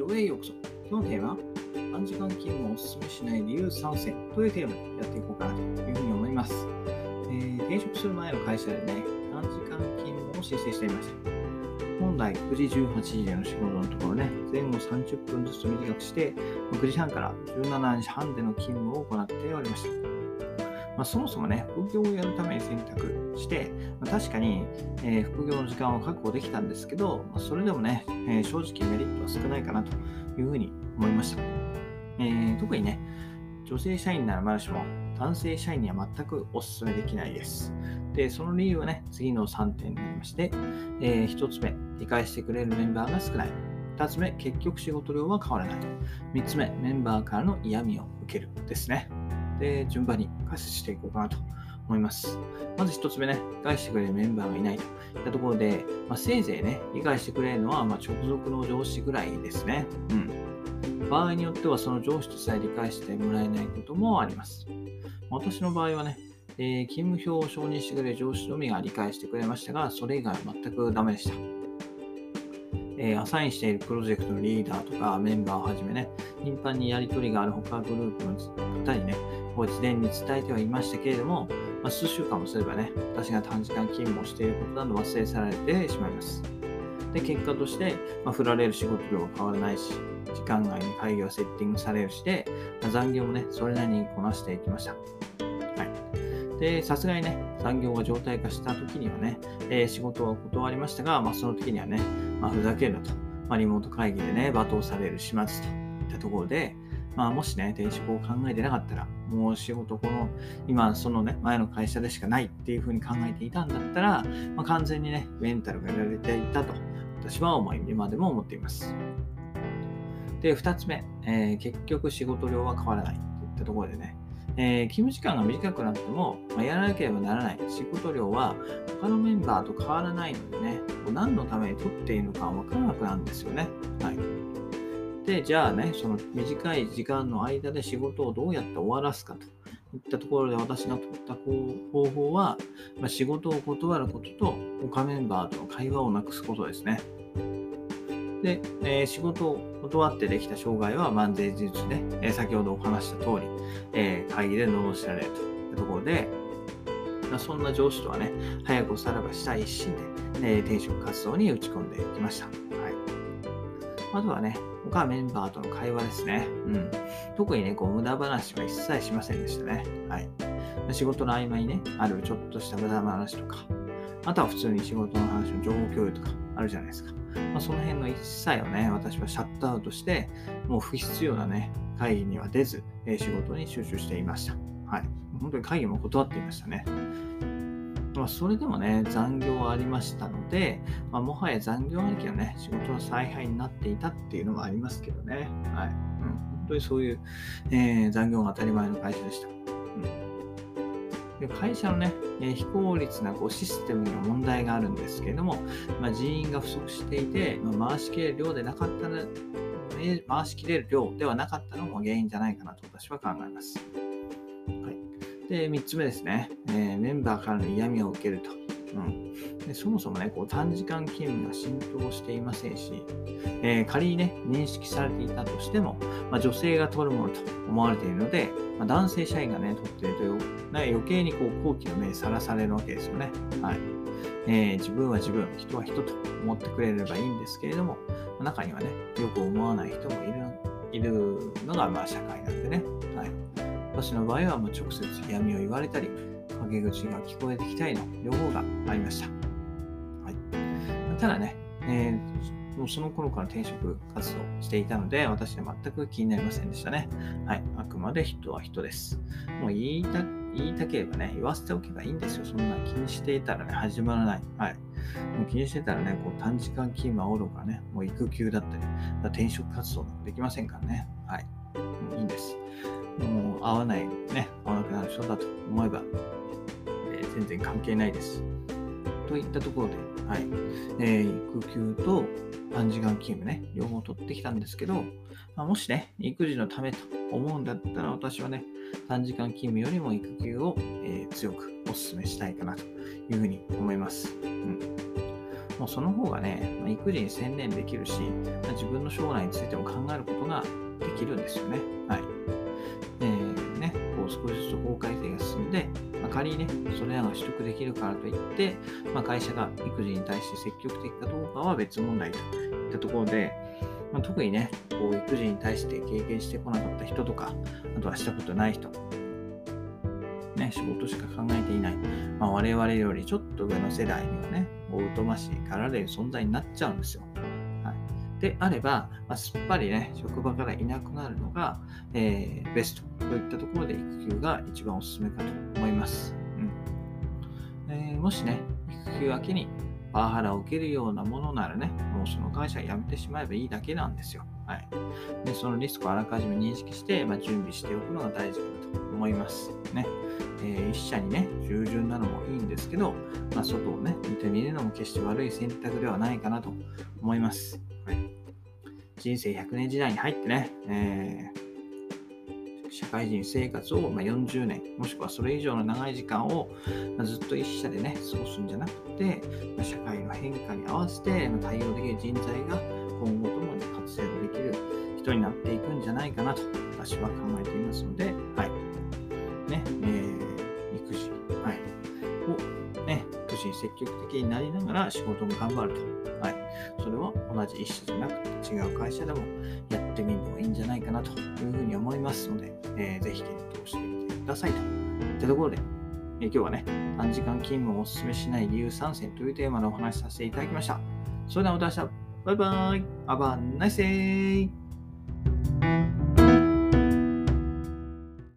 ジオへようこそ。今日のテーマは、短時間勤務をお勧めしない理由3選というテーマでやっていこうかなというふうに思います。えー、転職する前の会社でね、短時間勤務を申請していました。本来9時18時での仕事のところね、前後30分ずつ短くして、9時半から17時半での勤務を行っておりました。まあ、そもそもね、副業をやるために選択して、まあ、確かに、えー、副業の時間を確保できたんですけど、まあ、それでもね、えー、正直メリットは少ないかなというふうに思いました。えー、特にね、女性社員ならまだしも、男性社員には全くお勧めできないです。で、その理由はね、次の3点になりまして、えー、1つ目、理解してくれるメンバーが少ない。2つ目、結局仕事量は変わらない。3つ目、メンバーからの嫌味を受けるですね。で、順番に解説していこうかなと思います。まず1つ目ね、理解してくれるメンバーがいないといったところで、まあ、せいぜいね、理解してくれるのはま直属の上司ぐらいですね。うん。場合によってはその上司とさえ理解してもらえないこともあります。私の場合はね、えー、勤務表を承認してくれる上司のみが理解してくれましたが、それ以外は全くダメでした。えー、アサインしているプロジェクトのリーダーとかメンバーをはじめね、頻繁にやり取りがある他グループの方にね、こう事前に伝えてはいましたけれども、まあ、数週間もすればね、私が短時間勤務をしていることなど忘れ去られてしまいます。で、結果として、まあ、振られる仕事量は変わらないし、時間外に会議はセッティングされるしで、まあ、残業もね、それなりにこなしていきました。はい。で、さすがにね、残業が状態化した時にはね、えー、仕事は断りましたが、まあ、その時にはね、まあ、ふざけるなと、まあ、リモート会議でね、罵倒される始末といったところで、まあ、もしね、転職を考えてなかったら、もう仕事、この、今、そのね、前の会社でしかないっていうふうに考えていたんだったら、まあ、完全にね、メンタルがやられていたと、私は思い、今でも思っています。で、二つ目、えー、結局仕事量は変わらないといったところでね、えー、勤務時間が短くなっても、まあ、やらなければならない仕事量は他のメンバーと変わらないのでね、何のために取っているのか分からなくなるんですよね。はい。で、じゃあね、その短い時間の間で仕事をどうやって終わらすかといったところで私が取った方法は、まあ、仕事を断ることと他メンバーとの会話をなくすことですね。で、えー、仕事を断ってできた障害は、まあ、前日ね、えー、先ほどお話した通り、えー、会議で罵られるというところで、まあ、そんな上司とはね、早くおさらばしたい一心で、え、転職活動に打ち込んでいきました。はい。あとはね、他メンバーとの会話ですね。うん。特にね、こう、無駄話は一切しませんでしたね。はい。仕事の合間にね、あるちょっとした無駄話とか、あとは普通に仕事の話の情報共有とかあるじゃないですか。まあ、その辺の一切をね、私はシャットアウトして、もう不必要なね、会議には出ず、え、仕事に集中していました。はい。本当に会議も断っていましたね。まあ、それでもね、残業はありましたので、まあ、もはや残業ありきのね、仕事の采配になっていたっていうのもありますけどね。はい。うん、本当にそういう、えー、残業が当たり前の会社でした。うんで会社のね、え非効率なこうシステムには問題があるんですけれども、まあ、人員が不足していて、ま、回しきれる量でなかったら、回しきれる量ではなかったのも原因じゃないかなと私は考えます。で、3つ目ですね、えー、メンバーからの嫌味を受けると。うん、でそもそもね、こう短時間勤務が浸透していませんし、えー、仮にね、認識されていたとしても、まあ、女性が取るものと思われているので、まあ、男性社員がね、取っているとよ、ね、余計にこう好奇の目にさらされるわけですよね。はい。えー、自分は自分、人は人と思ってくれればいいんですけれども、中にはね、よく思わない人もいるいるのがまあ社会なんでね。はい。私の場合はもう直接嫌味を言われたり、陰口が聞こえてきたりの両方がありました。はい。ただね、えー、もうその頃から転職活動していたので、私は全く気になりませんでしたね。はい。あくまで人は人です。もう言いた、言いたければね、言わせておけばいいんですよ。そんな気にしていたらね、始まらない。はい。もう気にしてたらね、こう短時間勤務おろかね、もう育休だったり、転職活動できませんからね。はい。もういいんです。もう会わない、ね、会わなくなる人だと思えば、えー、全然関係ないです。といったところで、はい。えー、育休と短時間勤務ね、両方取ってきたんですけど、まあ、もしね、育児のためと思うんだったら、私はね、短時間勤務よりも育休を、えー、強くお勧めしたいかなというふうに思います。うんもうその方がね、まあ、育児に専念できるし、まあ、自分の将来についても考えることができるんですよね。はい。改正が進んで、まあ、仮にね、それらが取得できるからといって、まあ、会社が育児に対して積極的かどうかは別問題といったところで、まあ、特にね、こう育児に対して経験してこなかった人とか、あとはしたことない人、ね、仕事しか考えていない、まあ、我々よりちょっと上の世代にはね、お疎ましいかられる存在になっちゃうんですよ。であれば、まあ、すっぱりね、職場からいなくなるのが、えー、ベストといったところで育休が一番おすすめかと思います。うんえー、もしね、育休明けにパワハラを受けるようなものならね、もうその会社辞めてしまえばいいだけなんですよ。はい。で、そのリスクをあらかじめ認識して、まあ、準備しておくのが大事だと思います。ね。えー、一社にね、従順なのもいいんですけど、まあ、外をね、見てみるのも決して悪い選択ではないかなと思います。人生100年時代に入ってね、えー、社会人生活を、ま40年、もしくはそれ以上の長い時間を、まずっと一社でね、過ごすんじゃなくて、ま社会の変化に合わせて、ま対応できる人材が今後ともに活躍できる人になっていくんじゃないかなと私は考えていますので、はい。ね、えーし積極的になりながら仕事も頑張ると。はい。それは同じ一社じゃなくて違う会社でもやってみるのがいいんじゃないかなというふうに思いますので、えー、ぜひ検討してみてくださいと。いったところで、えー、今日はね、短時間勤務をお勧めしない理由3選というテーマでお話しさせていただきました。それではまた明日、バイバイ !Have a nice day!